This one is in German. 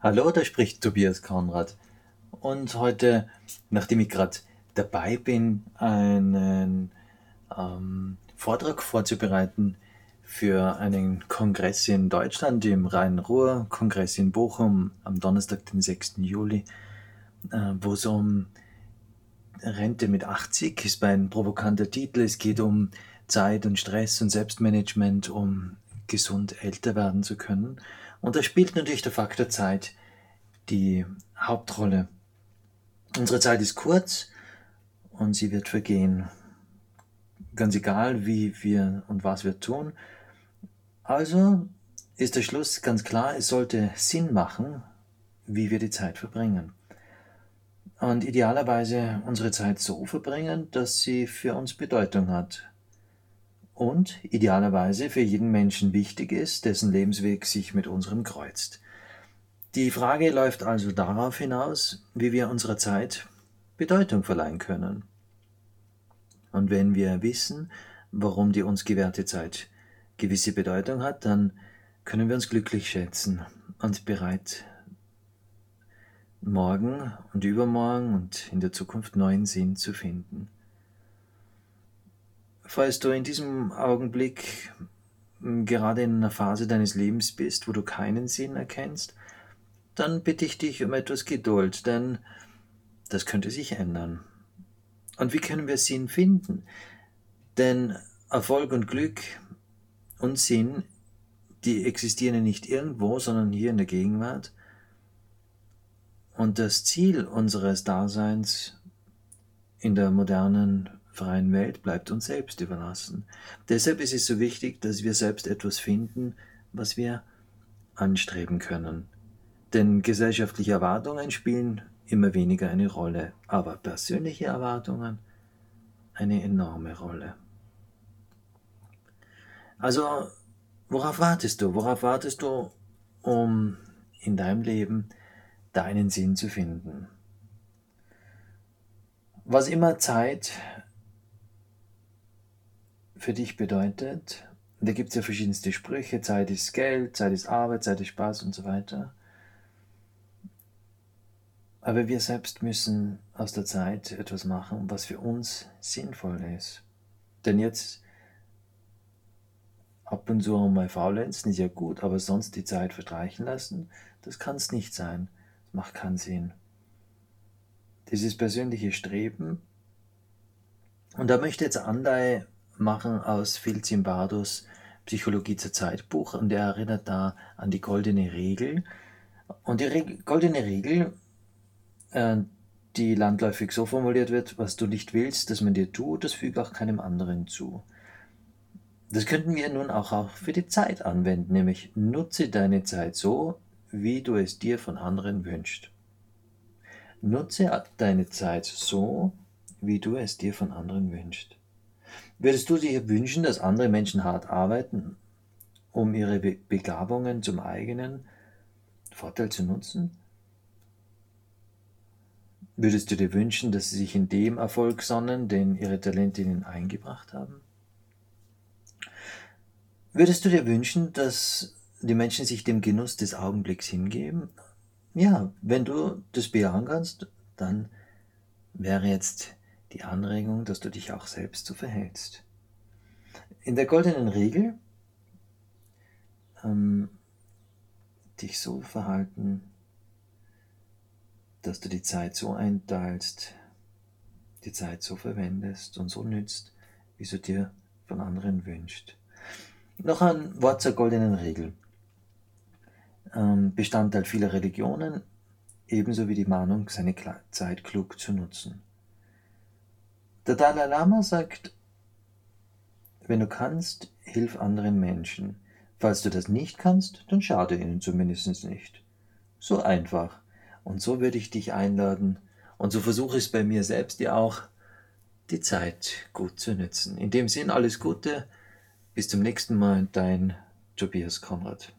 Hallo, da spricht Tobias Konrad. Und heute, nachdem ich gerade dabei bin, einen ähm, Vortrag vorzubereiten für einen Kongress in Deutschland, im Rhein-Ruhr-Kongress in Bochum am Donnerstag, den 6. Juli, äh, wo es um Rente mit 80 ist ein provokanter Titel. Es geht um Zeit und Stress und Selbstmanagement, um gesund älter werden zu können. Und da spielt natürlich der Faktor Zeit die Hauptrolle. Unsere Zeit ist kurz und sie wird vergehen. Ganz egal, wie wir und was wir tun. Also ist der Schluss ganz klar, es sollte Sinn machen, wie wir die Zeit verbringen. Und idealerweise unsere Zeit so verbringen, dass sie für uns Bedeutung hat. Und idealerweise für jeden Menschen wichtig ist, dessen Lebensweg sich mit unserem kreuzt. Die Frage läuft also darauf hinaus, wie wir unserer Zeit Bedeutung verleihen können. Und wenn wir wissen, warum die uns gewährte Zeit gewisse Bedeutung hat, dann können wir uns glücklich schätzen und bereit morgen und übermorgen und in der Zukunft neuen Sinn zu finden. Falls du in diesem Augenblick hm, gerade in einer Phase deines Lebens bist, wo du keinen Sinn erkennst, dann bitte ich dich um etwas Geduld, denn das könnte sich ändern. Und wie können wir Sinn finden? Denn Erfolg und Glück und Sinn, die existieren nicht irgendwo, sondern hier in der Gegenwart. Und das Ziel unseres Daseins in der modernen freien Welt bleibt uns selbst überlassen. Deshalb ist es so wichtig, dass wir selbst etwas finden, was wir anstreben können. Denn gesellschaftliche Erwartungen spielen immer weniger eine Rolle, aber persönliche Erwartungen eine enorme Rolle. Also, worauf wartest du? Worauf wartest du, um in deinem Leben deinen Sinn zu finden? Was immer Zeit für dich bedeutet, da gibt es ja verschiedenste Sprüche, Zeit ist Geld, Zeit ist Arbeit, Zeit ist Spaß und so weiter. Aber wir selbst müssen aus der Zeit etwas machen, was für uns sinnvoll ist. Denn jetzt ab und zu mal faulenzen ist ja gut, aber sonst die Zeit verstreichen lassen, das kann es nicht sein. Das macht keinen Sinn. Dieses persönliche Streben, und da möchte jetzt Andai machen aus Phil Zimbardos Psychologie zur Zeitbuch und er erinnert da an die goldene Regel. Und die Re goldene Regel äh, die landläufig so formuliert wird, was du nicht willst, dass man dir tut, das füge auch keinem anderen zu. Das könnten wir nun auch, auch für die Zeit anwenden, nämlich nutze deine Zeit so, wie du es dir von anderen wünschst. Nutze deine Zeit so, wie du es dir von anderen wünschst. Würdest du dir wünschen, dass andere Menschen hart arbeiten, um ihre Begabungen zum eigenen Vorteil zu nutzen? Würdest du dir wünschen, dass sie sich in dem Erfolg sonnen, den ihre Talente ihnen eingebracht haben? Würdest du dir wünschen, dass die Menschen sich dem Genuss des Augenblicks hingeben? Ja, wenn du das bejahen kannst, dann wäre jetzt die Anregung, dass du dich auch selbst so verhältst. In der goldenen Regel ähm, dich so verhalten, dass du die Zeit so einteilst, die Zeit so verwendest und so nützt, wie du dir von anderen wünscht. Noch ein Wort zur goldenen Regel. Ähm, Bestandteil vieler Religionen, ebenso wie die Mahnung, seine Zeit klug zu nutzen. Der Dalai Lama sagt, wenn du kannst, hilf anderen Menschen. Falls du das nicht kannst, dann schade ihnen zumindest nicht. So einfach. Und so würde ich dich einladen, und so versuche ich es bei mir selbst ja auch, die Zeit gut zu nützen. In dem Sinn alles Gute, bis zum nächsten Mal, dein Tobias Konrad.